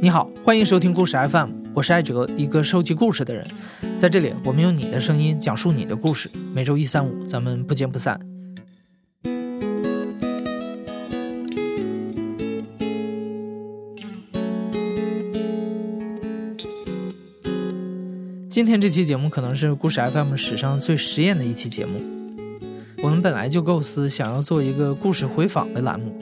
你好，欢迎收听故事 FM，我是艾哲，一个收集故事的人。在这里，我们用你的声音讲述你的故事。每周一、三、五，咱们不见不散。今天这期节目可能是故事 FM 史上最实验的一期节目。我们本来就构思想要做一个故事回访的栏目。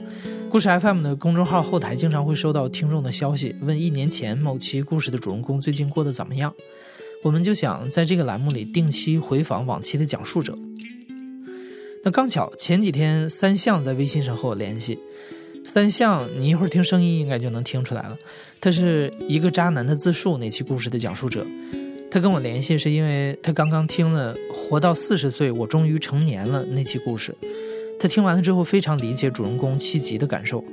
故事 FM 的公众号后台经常会收到听众的消息，问一年前某期故事的主人公最近过得怎么样。我们就想在这个栏目里定期回访往期的讲述者。那刚巧前几天三相在微信上和我联系，三相你一会儿听声音应该就能听出来了，他是一个渣男的自述那期故事的讲述者。他跟我联系是因为他刚刚听了《活到四十岁，我终于成年了》那期故事。他听完了之后，非常理解主人公七吉的感受，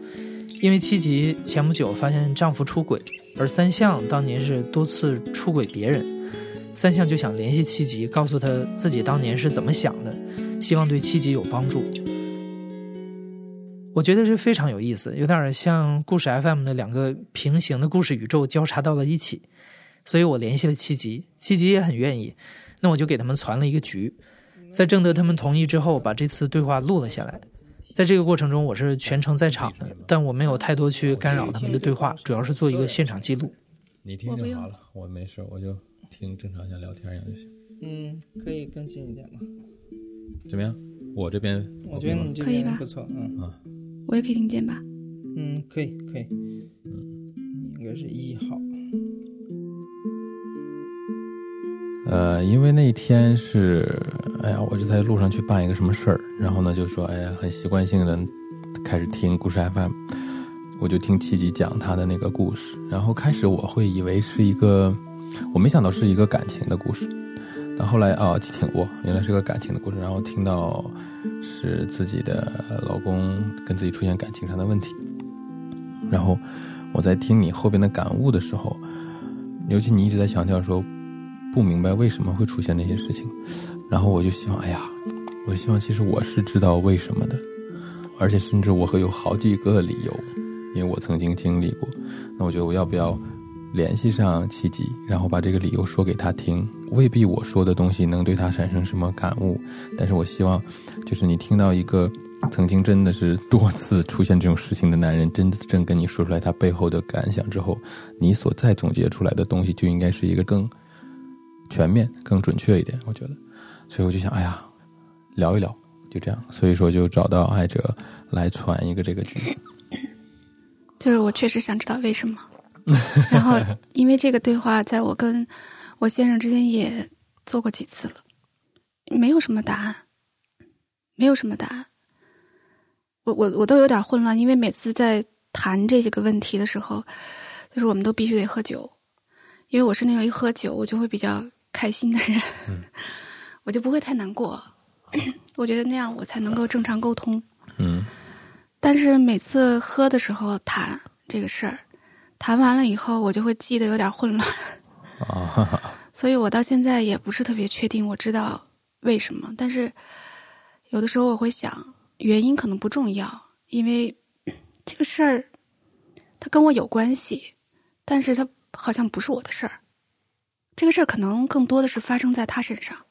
因为七吉前不久发现丈夫出轨，而三相当年是多次出轨别人，三相就想联系七吉，告诉他自己当年是怎么想的，希望对七吉有帮助。我觉得这非常有意思，有点像故事 FM 的两个平行的故事宇宙交叉到了一起，所以我联系了七吉，七吉也很愿意，那我就给他们传了一个局。在征得他们同意之后，把这次对话录了下来。在这个过程中，我是全程在场的，但我没有太多去干扰他们的对话，主要是做一个现场记录。你听就好了，我没事，我就听正常像聊天一样就行。嗯，可以更近一点吗？怎么样？我这边我觉得你这边不错，嗯啊，我也可以听见吧？嗯，可以，可以。嗯，应该是一号。呃，因为那天是，哎呀，我就在路上去办一个什么事儿，然后呢，就说，哎呀，很习惯性的开始听故事 FM，我就听七吉讲他的那个故事，然后开始我会以为是一个，我没想到是一个感情的故事，但后来啊，听我原来是个感情的故事，然后听到是自己的老公跟自己出现感情上的问题，然后我在听你后边的感悟的时候，尤其你一直在强调说。不明白为什么会出现那些事情，然后我就希望，哎呀，我希望其实我是知道为什么的，而且甚至我会有好几个理由，因为我曾经经历过。那我觉得我要不要联系上七吉，然后把这个理由说给他听？未必我说的东西能对他产生什么感悟，但是我希望，就是你听到一个曾经真的是多次出现这种事情的男人，真正跟你说出来他背后的感想之后，你所再总结出来的东西就应该是一个更。全面更准确一点，我觉得，所以我就想，哎呀，聊一聊，就这样，所以说就找到爱哲来传一个这个剧。就是我确实想知道为什么，然后因为这个对话，在我跟我先生之间也做过几次了，没有什么答案，没有什么答案，我我我都有点混乱，因为每次在谈这些个问题的时候，就是我们都必须得喝酒，因为我是那个一喝酒我就会比较。开心的人，我就不会太难过。我觉得那样我才能够正常沟通。嗯，但是每次喝的时候谈这个事儿，谈完了以后，我就会记得有点混乱。啊，所以我到现在也不是特别确定，我知道为什么。但是有的时候我会想，原因可能不重要，因为这个事儿它跟我有关系，但是它好像不是我的事儿。这个事儿可能更多的是发生在他身上，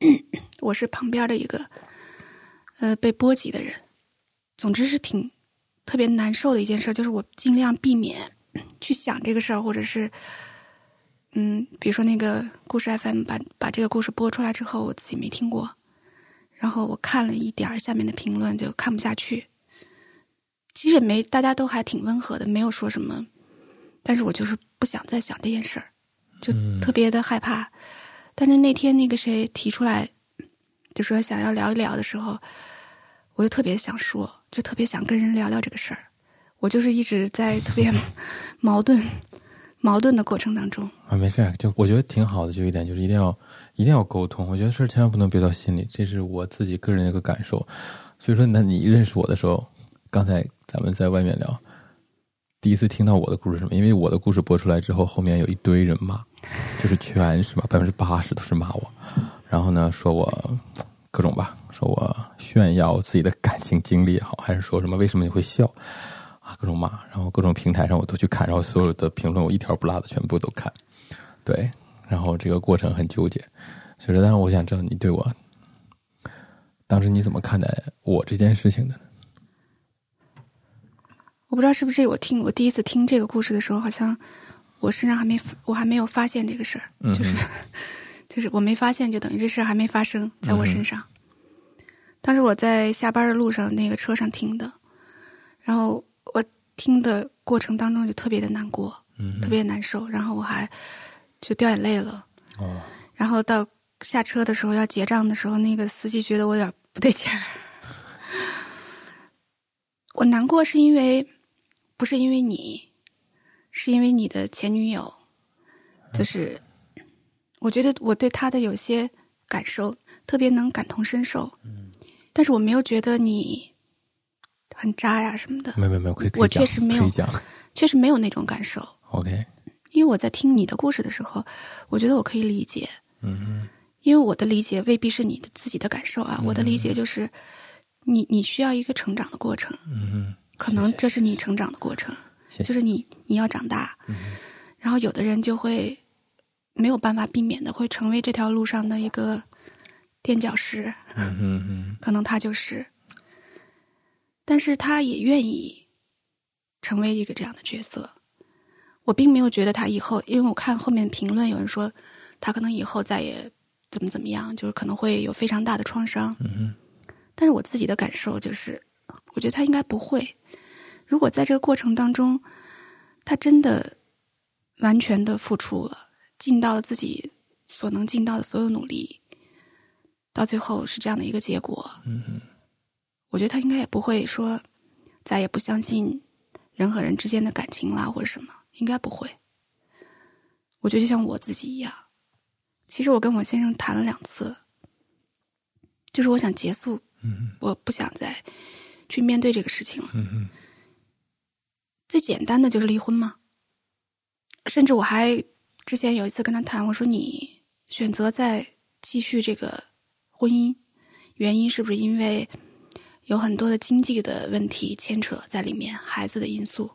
我是旁边的一个，呃，被波及的人。总之是挺特别难受的一件事，就是我尽量避免去想这个事儿，或者是，嗯，比如说那个故事 FM 把把这个故事播出来之后，我自己没听过，然后我看了一点儿下面的评论，就看不下去。其实也没，大家都还挺温和的，没有说什么，但是我就是不想再想这件事儿。就特别的害怕，但是那天那个谁提出来，就说想要聊一聊的时候，我就特别想说，就特别想跟人聊聊这个事儿。我就是一直在特别 矛盾、矛盾的过程当中。啊，没事，就我觉得挺好的，就一点就是一定要一定要沟通。我觉得事儿千万不能憋到心里，这是我自己个人的一个感受。所以说，那你认识我的时候，刚才咱们在外面聊，第一次听到我的故事什么？因为我的故事播出来之后，后面有一堆人骂。就是全是吧，百分之八十都是骂我，然后呢说我各种吧，说我炫耀自己的感情经历也好，还是说什么为什么你会笑？啊，各种骂，然后各种平台上我都去看，然后所有的评论我一条不落的全部都看，对，然后这个过程很纠结，所以说，但是我想知道你对我当时你怎么看待我这件事情的？我不知道是不是我听我第一次听这个故事的时候，好像我身上还没我还没有发现这个事儿，嗯就是就是我没发现，就等于这事儿还没发生在我身上。当时我在下班的路上那个车上听的，然后我听的过程当中就特别的难过，嗯特别难受，然后我还就掉眼泪了。哦，然后到下车的时候要结账的时候，那个司机觉得我有点不对劲儿。我难过是因为不是因为你，是因为你的前女友，就是我觉得我对她的有些感受特别能感同身受，但是我没有觉得你很渣呀什么的，没有没有没有，可以可以我确实没有确实没有那种感受。，OK，因为我在听你的故事的时候，我觉得我可以理解，嗯因为我的理解未必是你的自己的感受啊，我的理解就是你你需要一个成长的过程，嗯嗯，可能这是你成长的过程，谢谢。就是你你要长大，然后有的人就会没有办法避免的会成为这条路上的一个垫脚石，嗯嗯嗯可能他就是，但是他也愿意成为一个这样的角色。我并没有觉得他以后，因为我看后面评论有人说他可能以后再也怎么怎么样，就是可能会有非常大的创伤。嗯但是我自己的感受就是，我觉得他应该不会。如果在这个过程当中，他真的完全的付出了，尽到了自己所能尽到的所有努力，到最后是这样的一个结果，我觉得他应该也不会说再也不相信人和人之间的感情啦，或者什么，应该不会。我觉得就像我自己一样，其实我跟我先生谈了两次，就是我想结束，嗯我不想再去面对这个事情了。嗯嗯最简单的就是离婚嘛。甚至我还之前有一次跟他谈，我说你选择再继续这个婚姻，原因是不是因为有很多的经济的问题牵扯在里面，孩子的因素、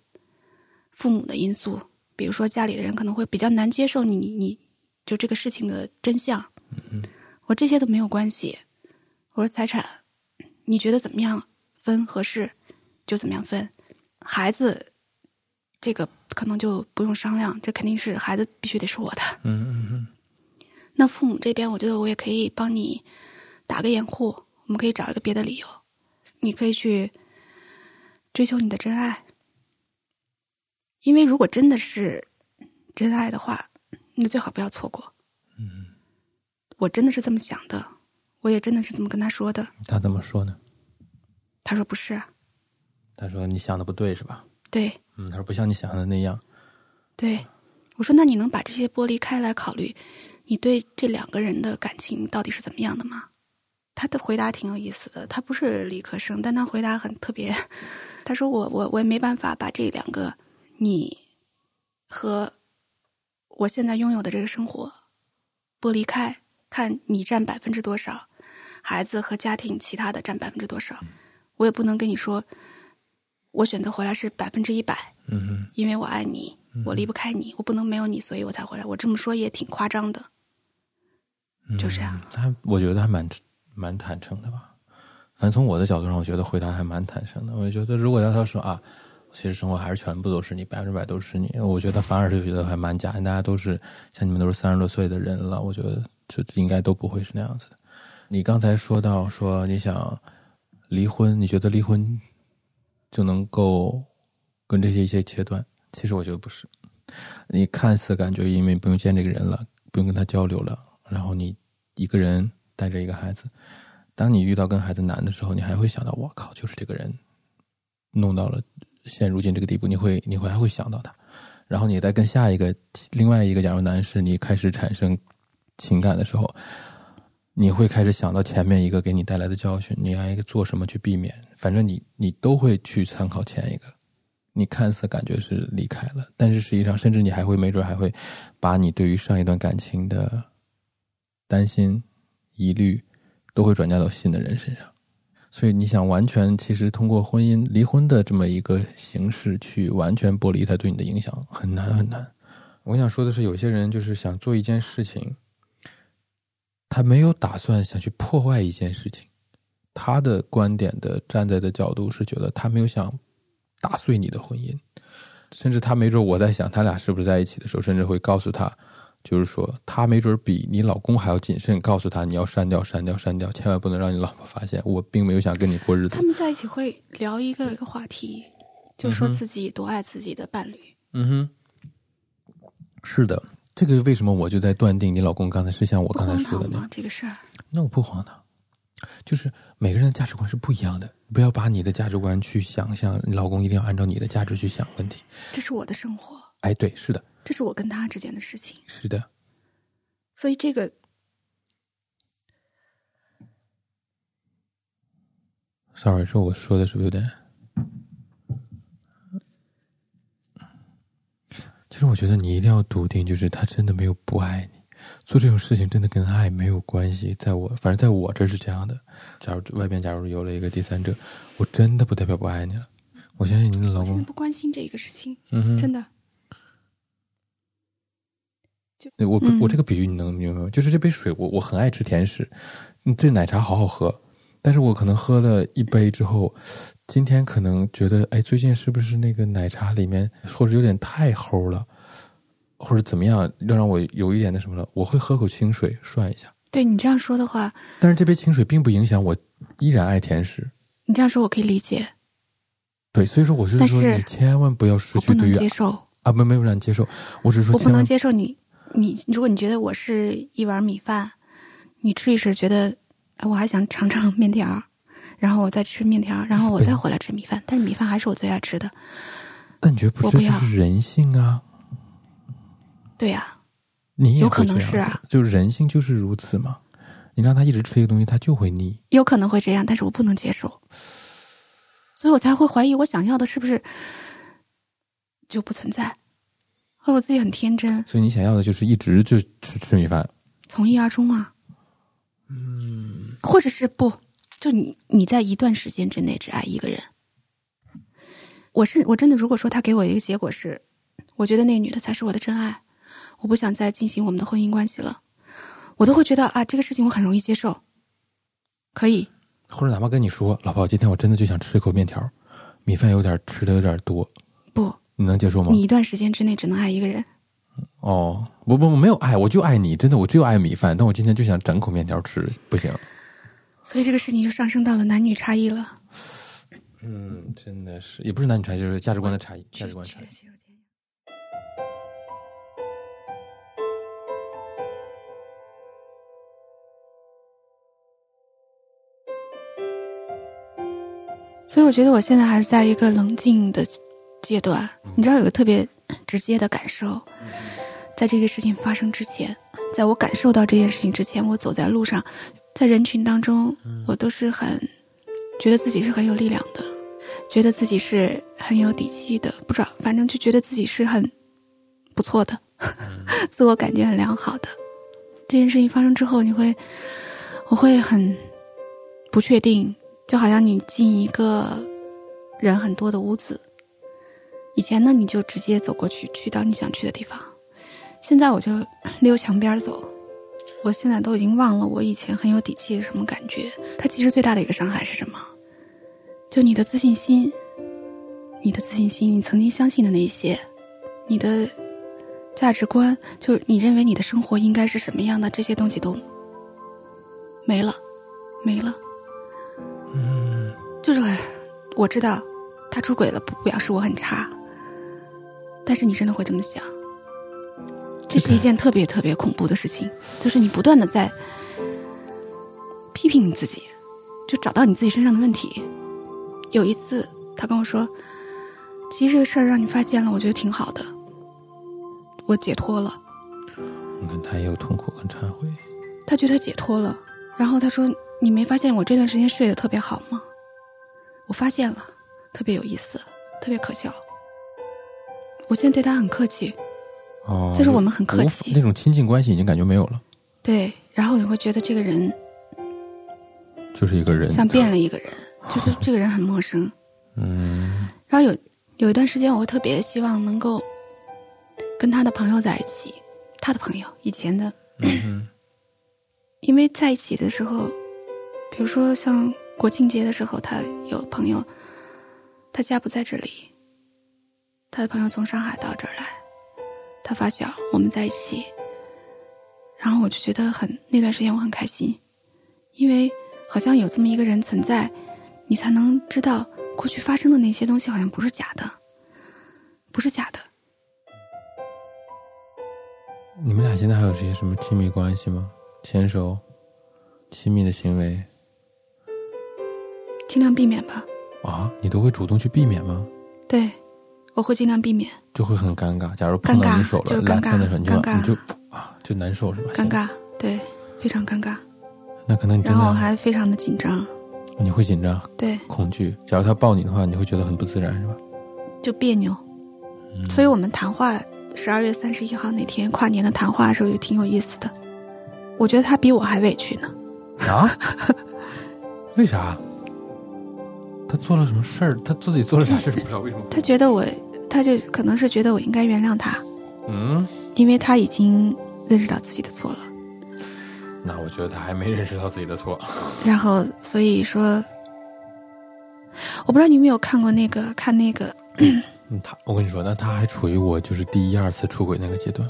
父母的因素，比如说家里的人可能会比较难接受你，你你就这个事情的真相。我说这些都没有关系。我说财产，你觉得怎么样分合适，就怎么样分。孩子，这个可能就不用商量，这肯定是孩子必须得是我的。嗯嗯嗯那父母这边，我觉得我也可以帮你打个掩护，我们可以找一个别的理由，你可以去追求你的真爱。因为如果真的是真爱的话，那最好不要错过。嗯，我真的是这么想的，我也真的是这么跟他说的。他怎么说呢？他说不是啊，他说你想的不对是吧？对嗯，他说不像你想象的那样。对，我说那你能把这些剥离开来考虑，你对这两个人的感情到底是怎么样的吗？他的回答挺有意思的，他不是理科生，但他回答很特别。他说我我我也没办法把这两个你和我现在拥有的这个生活剥离开，看你占百分之多少，孩子和家庭其他的占百分之多少，我也不能跟你说，我选择回来是百分之一百，嗯哼因为我爱你，我离不开你，我不能没有你，所以我才回来。我这么说也挺夸张的，嗯就这样。他我觉得还蛮蛮坦诚的吧。反正从我的角度上，我觉得回答还蛮坦诚的。我觉得如果要他说啊，其实生活还是全部都是你，百分之百都是你，我觉得反而就觉得还蛮假。大家都是像你们都是三十多岁的人了，我觉得就应该都不会是那样子的。你刚才说到说你想离婚，你觉得离婚就能够跟这些一切切断？其实我觉得不是。你看似感觉因为不用见这个人了，不用跟他交流了，然后你一个人带着一个孩子，当你遇到跟孩子难的时候，你还会想到我靠，就是这个人弄到了现如今这个地步，你会你会还会想到他，然后你再跟下一个另外一个假如男士你开始产生情感的时候，你会开始想到前面一个给你带来的教训，你应该做什么去避免，反正你你都会去参考前一个。你看似感觉是离开了，但是实际上，甚至你还会没准还会把你对于上一段感情的担心、疑虑，都会转嫁到新的人身上。所以你想完全其实通过婚姻离婚的这么一个形式去完全剥离他对你的影响，很难很难。我想说的是，有些人就是想做一件事情，他没有打算想去破坏一件事情，他的观点的站在的角度是觉得他没有想打碎你的婚姻，甚至他没准我在想他俩是不是在一起的时候，甚至会告诉他，就是说他没准比你老公还要谨慎，告诉他你要删掉删掉删掉，千万不能让你老婆发现，我并没有想跟你过日子他。们在一起会聊一个一个话题，就说自己多爱自己的伴侣。嗯哼，是的，这个为什么我就在断定你老公刚才是像我刚才说的那样？？这个事儿，那我不荒唐，就是每个人的价值观是不一样的，不要把你的价值观去想象你老公一定要按照你的价值去想问题。这是我的生活，哎，对，是的，这是我跟他之间的事情，是的，所以这个 sorry，说我说的是不是有点？其实我觉得你一定要笃定，就是他真的没有不爱你，做这种事情真的跟爱没有关系。在我，反正在我这是这样的。假如外边假如有了一个第三者，我真的不代表不爱你了。我相信你的老公不关心这个事情，嗯，真的。就我嗯我这个比喻你能明白吗？就是这杯水，我我很爱吃甜食，嗯这奶茶好好喝，但是我可能喝了一杯之后，今天可能觉得，哎，最近是不是那个奶茶里面或者有点太齁了，或者怎么样，要让我有一点那什么了，我会喝口清水涮一下。对你这样说的话，但是这杯清水并不影响我依然爱甜食。你这样说我可以理解，对，所以说我是说，你千万不要失去对于接受，啊，没没有让你接受，我只是说我不能接受你，你如果你觉得我是一碗米饭，你吃一吃觉得哎我还想尝尝面条儿，然后我再吃面条，然后我再回来吃米饭，但是米饭还是我最爱吃的，但你觉得不是，这我不要是人性啊。对呀、你也有可能是啊就是人性就是如此嘛。你让他一直吃一个东西，他就会腻。有可能会这样，但是我不能接受，所以我才会怀疑我想要的是不是就不存在，或者我自己很天真，所以你想要的就是一直就吃吃米饭。从一而终啊。嗯，或者是不，就你你在一段时间之内只爱一个人。我是我真的，如果说他给我一个结果是，我觉得那个女的才是我的真爱，我不想再进行我们的婚姻关系了，我都会觉得啊，这个事情我很容易接受，可以，或者哪怕跟你说，老婆，今天我真的就想吃一口面条，米饭有点吃的有点多，不，你能接受吗？你一段时间之内只能爱一个人，哦，不不我没有爱，我就爱你，真的，我就爱米饭，但我今天就想整口面条吃，不行。所以这个事情就上升到了男女差异了。嗯，真的是，也不是男女差异，就是价值观的差异，价值观差异。所以我觉得我现在还是在一个冷静的阶段。你知道有个特别直接的感受，在这个事情发生之前，在我感受到这件事情之前，我走在路上，在人群当中，我都是很觉得自己是很有力量的，觉得自己是很有底气的，不知道，反正就觉得自己是很不错的，自我感觉很良好的。这件事情发生之后，你会，我会很不确定，就好像你进一个人很多的屋子，以前呢你就直接走过去，去到你想去的地方，现在我就 溜墙边走。我现在都已经忘了我以前很有底气是什么感觉。他其实最大的一个伤害是什么？就你的自信心，你的自信心，你曾经相信的那些，你的价值观，就是你认为你的生活应该是什么样的，这些东西都没了，没了。嗯，就是很我知道他出轨了，不表示我很差，但是你真的会这么想，这是一件特别特别恐怖的事情，就是你不断的在批评你自己，就找到你自己身上的问题。有一次，他跟我说：“其实这个事儿让你发现了，我觉得挺好的，我解脱了。”你看他也有痛苦跟忏悔。他觉得解脱了，然后他说：“你没发现我这段时间睡得特别好吗？”我发现了，特别有意思，特别可笑。我现在对他很客气，哦，就是我们很客气那种亲近关系已经感觉没有了。对，然后你会觉得这个人就是一个人，像变了一个人，就是这个人很陌生。嗯然后有有一段时间，我会特别希望能够跟他的朋友在一起，他的朋友以前的，嗯因为在一起的时候，比如说像国庆节的时候，他有朋友，他家不在这里，他的朋友从上海到这儿来，他发小我们在一起，然后我就觉得很那段时间我很开心，因为好像有这么一个人存在，你才能知道过去发生的那些东西好像不是假的，不是假的。你们俩现在还有这些什么亲密关系吗？牵手、亲密的行为尽量避免吧。啊，你都会主动去避免吗？对，我会尽量避免就会很尴尬。假如碰到你手了，就是尴尬拉牵的时候，你就尴尬你就啊，就难受是吧？尴尬，对，非常尴尬。那可能你真然后还非常的紧张，你会紧张、对，恐惧。假如他抱你的话，你会觉得很不自然是吧？就别扭。嗯所以我们谈话十二月三十一号那天跨年的谈话的时候也挺有意思的。我觉得他比我还委屈呢。啊？为啥？他做了什么事儿？他自己做了啥事儿？不知道为什么。他觉得我，他就可能是觉得我应该原谅他，嗯，因为他已经认识到自己的错了。那我觉得他还没认识到自己的错。然后所以说，我不知道你有没有看过那个看那个，嗯，他，我跟你说，那他还处于我就是第一二次出轨那个阶段，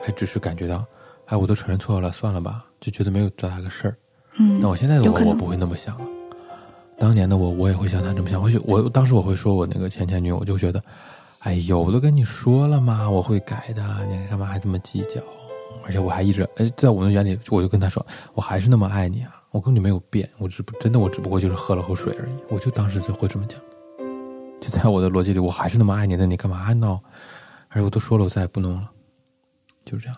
还只是感觉到，哎，我都承认错了，算了吧，就觉得没有多大个事儿。嗯那我现在的我，我不会那么想了。当年的我，我也会像他这么想。我就我当时我会说我那个前前女友，我就觉得，哎呦，我都跟你说了嘛，我会改的，你干嘛还这么计较？而且我还一直，哎，在我的眼里，我就跟他说，我还是那么爱你啊，我根本就没有变，我只不真的我只不过就是喝了口水而已。我就当时就会这么讲，就在我的逻辑里，我还是那么爱你，那你干嘛闹？而且我都说了，我再也不弄了，就是这样，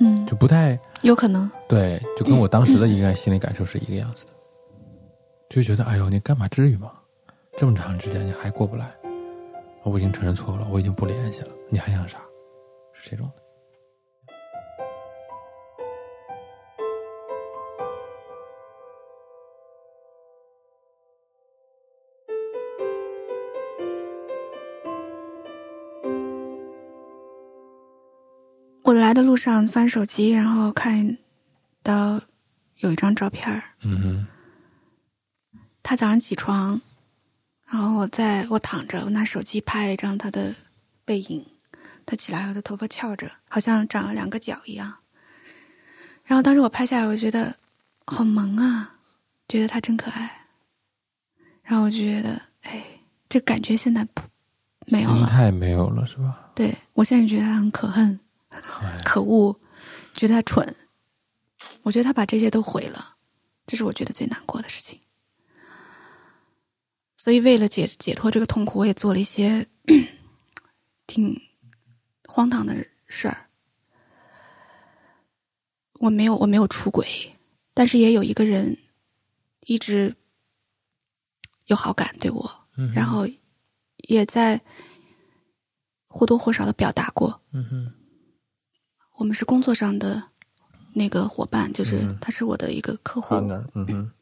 嗯，就不太。有可能，对，就跟我当时的一个心理感受是一个样子的，就觉得哎呦，你干嘛至于吗？这么长时间你还过不来，我已经承认错误了，我已经不联系了，你还想啥？是这种的。我来的路上翻手机，然后看到有一张照片儿嗯哼，他早上起床，然后我在我躺着，我拿手机拍了一张他的背影。他起来后，他头发翘着，好像长了两个角一样。然后当时我拍下来，我觉得好萌啊，觉得他真可爱。然后我就觉得，哎，这感觉现在不没有了。心态没有了是吧？对我现在觉得他很可恨、哎，可恶，觉得他蠢。我觉得他把这些都毁了，这是我觉得最难过的事情。所以为了解解脱这个痛苦，我也做了一些挺荒唐的事儿。我没有我没有出轨，但是也有一个人一直有好感对我，嗯然后也在或多或少的表达过。嗯哼，我们是工作上的那个伙伴，就是嗯他是我的一个客户嗯哼，呃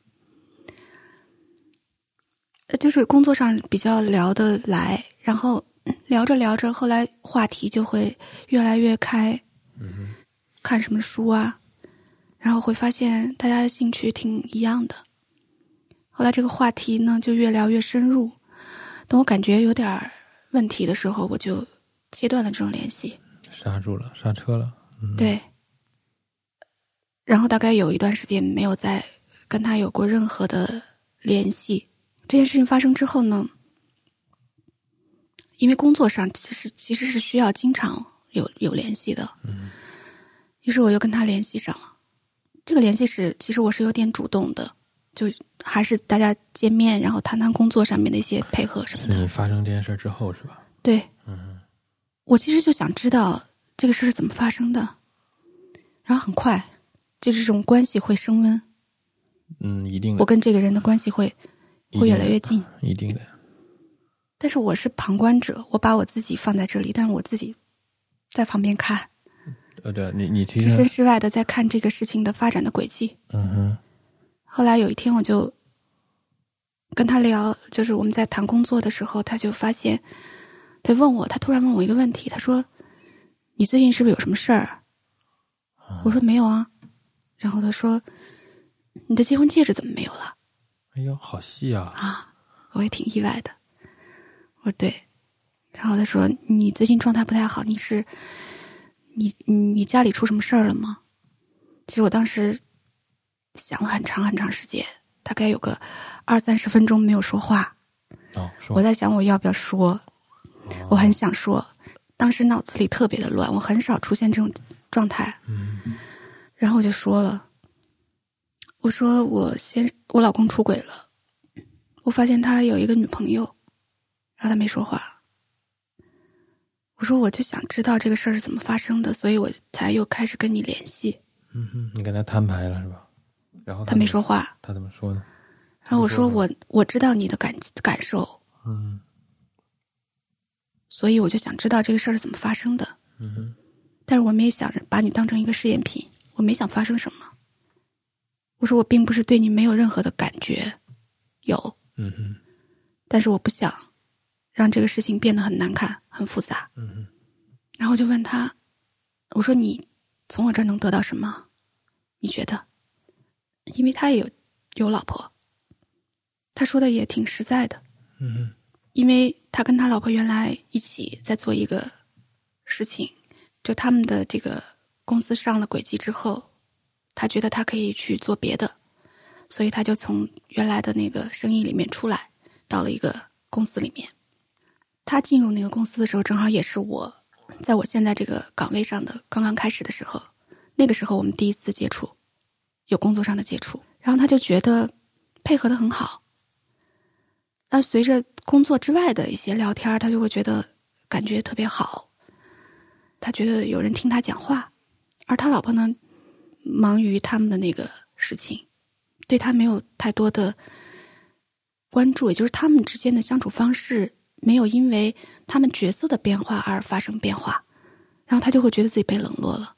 就是工作上比较聊得来，然后嗯聊着聊着，后来话题就会越来越开，嗯，看什么书啊，然后会发现大家的兴趣挺一样的。后来这个话题呢就越聊越深入，等我感觉有点儿问题的时候，我就切断了这种联系。刹住了，刹车了，嗯，，对，然后大概有一段时间没有再跟他有过任何的联系。这件事情发生之后呢，因为工作上其实其实是需要经常有有联系的，嗯于是我又跟他联系上了。这个联系是其实我是有点主动的，就还是大家见面，然后谈谈工作上面的一些配合什么的。是你发生这件事之后是吧？对，嗯我其实就想知道这个事是怎么发生的，然后很快，就这种关系会升温，嗯，一定，我跟这个人的关系会会越来越近。一定的，但是我是旁观者，我把我自己放在这里，但是我自己在旁边看，呃，对你你其置身，事外的在看这个事情的发展的轨迹。嗯哼，后来有一天，我就跟他聊，就是我们在谈工作的时候，他就发现，他问我，他突然问我一个问题，他说：“你最近是不是有什么事儿？”我说：“没有啊。”然后他说：“你的结婚戒指怎么没有了哎呦，好细啊！啊？”我也挺意外的。我说：“对。”然后他说：“你最近状态不太好，你是你你你家里出什么事儿了吗？”其实我当时想了很长很长时间，大概有个二三十分钟没有说话。哦，我在想我要不要说，我很想说，当时脑子里特别的乱，我很少出现这种状态。嗯然后我就说了，我说我先我老公出轨了，我发现他有一个女朋友，然后他没说话。我说我就想知道这个事儿是怎么发生的，所以我才又开始跟你联系。嗯哼，你跟他摊牌了是吧？然后他没说话，他怎么说呢？然后我说我我知道你的感感受，嗯所以我就想知道这个事儿是怎么发生的。嗯哼但是我没想着把你当成一个试验品，我没想发生什么。我说我并不是对你没有任何的感觉，有，嗯哼但是我不想让这个事情变得很难看、很复杂。嗯哼然后我就问他，我说你从我这儿能得到什么？你觉得？因为他也有有老婆，他说的也挺实在的。嗯哼因为他跟他老婆原来一起在做一个事情，就他们的这个公司上了轨迹之后，他觉得他可以去做别的，所以他就从原来的那个生意里面出来，到了一个公司里面。他进入那个公司的时候，正好也是我在我现在这个岗位上的刚刚开始的时候，那个时候我们第一次接触，有工作上的接触，然后他就觉得配合的很好。那随着工作之外的一些聊天，他就会觉得感觉特别好。他觉得有人听他讲话，而他老婆呢，忙于他们的那个事情，对他没有太多的关注，也就是他们之间的相处方式没有因为他们角色的变化而发生变化，然后他就会觉得自己被冷落了，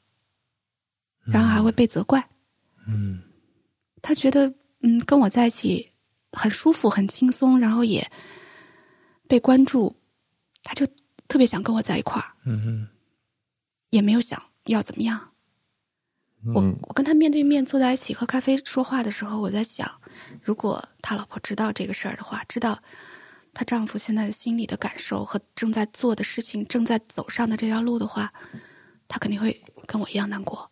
然后还会被责怪。嗯他觉得嗯，跟我在一起很舒服、很轻松，然后也被关注，他就特别想跟我在一块儿，嗯哼也没有想要怎么样。我嗯我跟他面对面坐在一起喝咖啡说话的时候，我在想，如果他老婆知道这个事儿的话，知道她丈夫现在心里的感受和正在做的事情、正在走上的这条路的话，她肯定会跟我一样难过。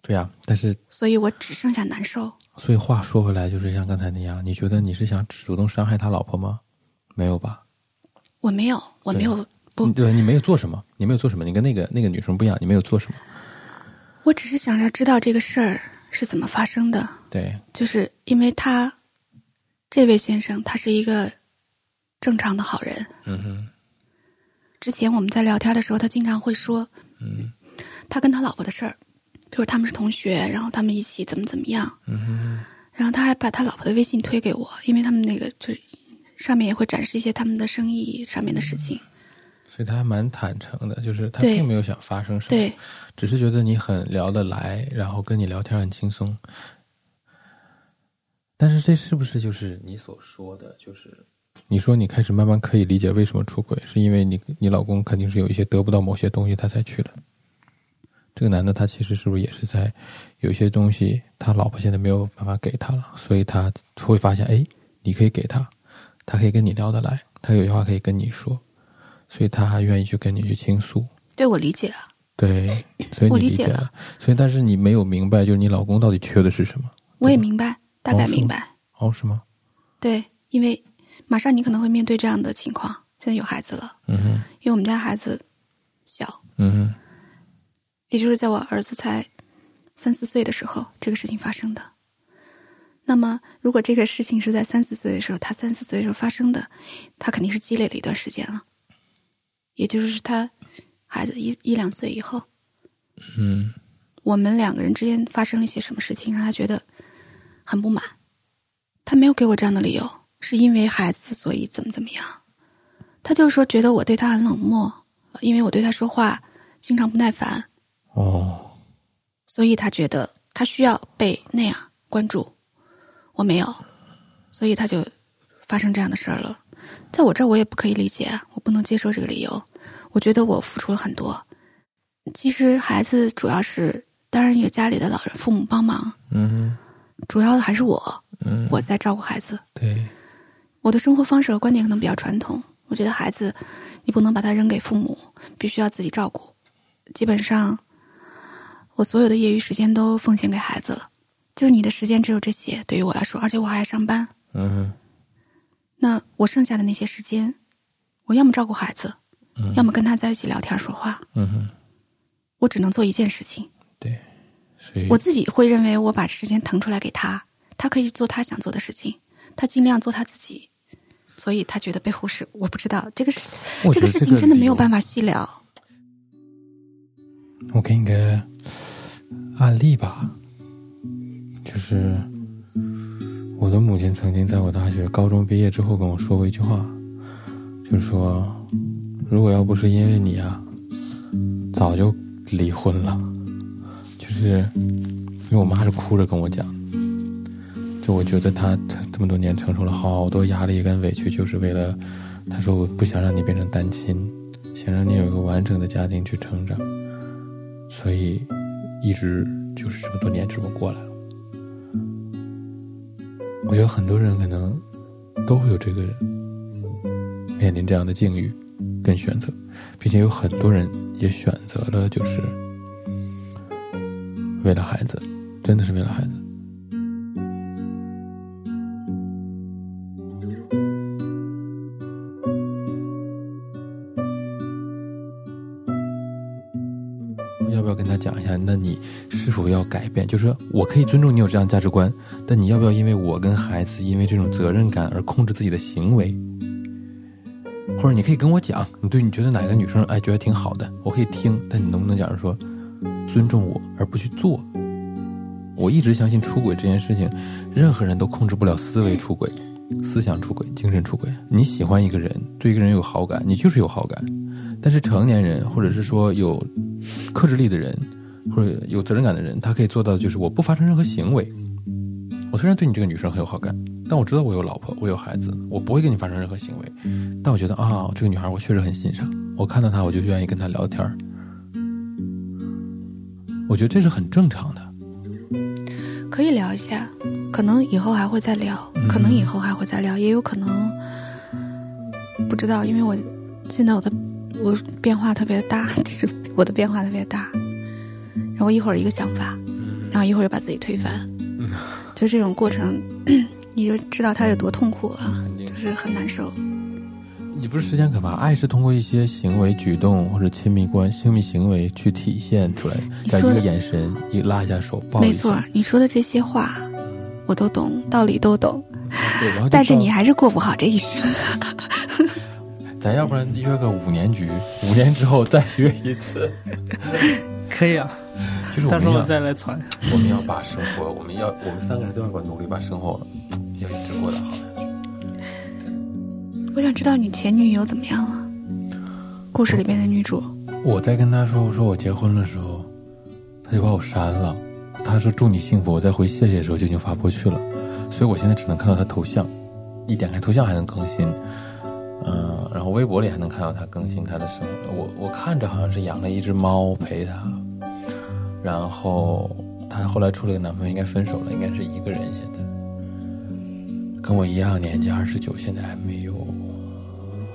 对呀、但是所以我只剩下难受。所以话说回来，就是像刚才那样，你觉得你是想主动伤害他老婆吗？没有吧？我没有，我没有，不你对，你没有做什么，你没有做什么，你跟那个那个女生不一样，你没有做什么。我只是想要知道这个事儿是怎么发生的。对，就是因为他这位先生，他是一个正常的好人。嗯哼，之前我们在聊天的时候，他经常会说，嗯他跟他老婆的事儿，比如他们是同学，然后他们一起怎么怎么样，嗯哼，然后他还把他老婆的微信推给我，因为他们那个就是上面也会展示一些他们的生意上面的事情。所以他还蛮坦诚的，就是他并没有想发生什么，对，只是觉得你很聊得来，然后跟你聊天很轻松。但是这是不是就是你所说的？就是你说你开始慢慢可以理解为什么出轨，是因为你你老公肯定是有一些得不到某些东西他才去的。这个男的他其实是不是也是在有一些东西他老婆现在没有办法给他了，所以他会发现，哎，你可以给他，他可以跟你聊得来，他有些话可以跟你说，所以他还愿意去跟你去倾诉。对我理解啊，对，所以我你理解了所以但是你没有明白，就是你老公到底缺的是什么？我也明白，大概明白。哦，是吗？对，因为马上你可能会面对这样的情况，现在有孩子了，嗯哼，因为我们家孩子小，嗯哼，也就是在我儿子才三四岁的时候，这个事情发生的。那么，如果这个事情是在三四岁的时候，他三四岁的时候发生的，他肯定是积累了一段时间了，也就是他孩子一一两岁以后，嗯我们两个人之间发生了一些什么事情，让他觉得很不满。他没有给我这样的理由，是因为孩子，所以怎么怎么样。他就是说觉得我对他很冷漠，因为我对他说话经常不耐烦，哦，所以他觉得他需要被那样关注，我没有，所以他就发生这样的事儿了。在我这儿，我也不可以理解，我不能接受这个理由。我觉得我付出了很多。其实孩子主要是，当然有家里的老人、父母帮忙，嗯主要的还是我，嗯，我在照顾孩子。对，我的生活方式和观点可能比较传统，我觉得孩子你不能把他扔给父母，必须要自己照顾。基本上，我所有的业余时间都奉献给孩子了。就你的时间只有这些，对于我来说，而且我还要上班。嗯那我剩下的那些时间，我要么照顾孩子，嗯要么跟他在一起聊天说话。嗯哼，我只能做一件事情，对，所以我自己会认为我把时间腾出来给他，他可以做他想做的事情，他尽量做他自己，所以他觉得被忽视。我不知道这个事，这个事情真的没有办法。法细聊。我给你个案例吧，就是我的母亲曾经在我大学高中毕业之后跟我说过一句话，就是说，如果要不是因为你啊，早就离婚了。就是因为我妈是哭着跟我讲，就我觉得她这么多年承受了好多压力跟委屈，就是为了她说我不想让你变成单亲，想让你有一个完整的家庭去成长。所以一直就是这么多年这么过来了。我觉得很多人可能都会有这个面临这样的境遇跟选择，并且有很多人也选择了就是为了孩子，真的是为了孩子。要不要跟他讲一下？那你是否要改变？就是说我可以尊重你有这样的价值观，但你要不要因为我跟孩子因为这种责任感而控制自己的行为？或者你可以跟我讲，你对你觉得哪个女生哎觉得挺好的，我可以听，但你能不能讲说尊重我而不去做？我一直相信出轨这件事情，任何人都控制不了思维出轨、思想出轨、精神出轨。你喜欢一个人，对一个人有好感，你就是有好感。但是成年人，或者是说有克制力的人，或者有责任感的人，他可以做到的就是我不发生任何行为。我虽然对你这个女生很有好感，但我知道我有老婆，我有孩子，我不会跟你发生任何行为。但我觉得啊，这个女孩我确实很欣赏，我看到她我就愿意跟她聊天儿。我觉得这是很正常的。可以聊一下，可能以后还会再聊，嗯可能以后还会再聊，也有可能不知道，因为我现在我的我变化特别大，就是我的变化特别大，然后一会儿一个想法，然后一会儿又把自己推翻，嗯。就这种过程，你就知道他有多痛苦了，就是很难受。你不是时间可怕，爱是通过一些行为举动或者亲密关亲密行为去体现出来，在一个你说的眼神，一拉一下手，抱一下。没错，你说的这些话我都懂，道理都懂，对，然后但是你还是过不好这一生。咱要不然约个五年局，五年之后再约一次，可以啊，就是我到时候我们要再来传。我们要把生活，我们要我们三个人都要把努力把生活要一直过得好下去。我想知道你前女友怎么样了？故事里面的女主，我在跟她说我说我结婚的时候，她就把我删了。她说祝你幸福，我在回谢谢的时候就已经发不过去了，所以我现在只能看到她头像，一点开头像还能更新，嗯、然后微博里还能看到她更新她的生活。我我看着好像是养了一只猫陪他，然后她后来处了个男朋友，应该分手了，应该是一个人现在，跟我一样年纪二十九，现在还没有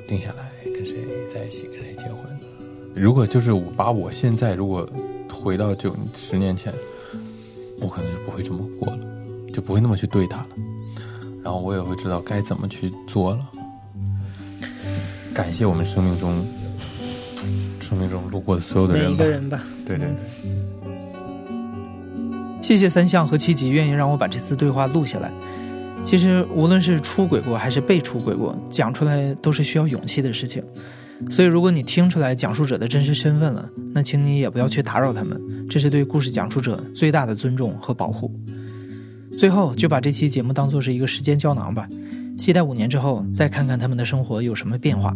定下来跟谁在一起，跟谁结婚。如果就是我把我现在如果回到九十年前，我可能就不会这么过了，就不会那么去对她了，然后我也会知道该怎么去做了。感谢我们生命中生命中路过的所有的人吧，人吧。对对对，谢谢三项和七级愿意让我把这次对话录下来。其实无论是出轨过还是被出轨过，讲出来都是需要勇气的事情。所以，如果你听出来讲述者的真实身份了，那请你也不要去打扰他们，这是对故事讲述者最大的尊重和保护。最后，就把这期节目当做是一个时间胶囊吧，期待五年之后再看看他们的生活有什么变化。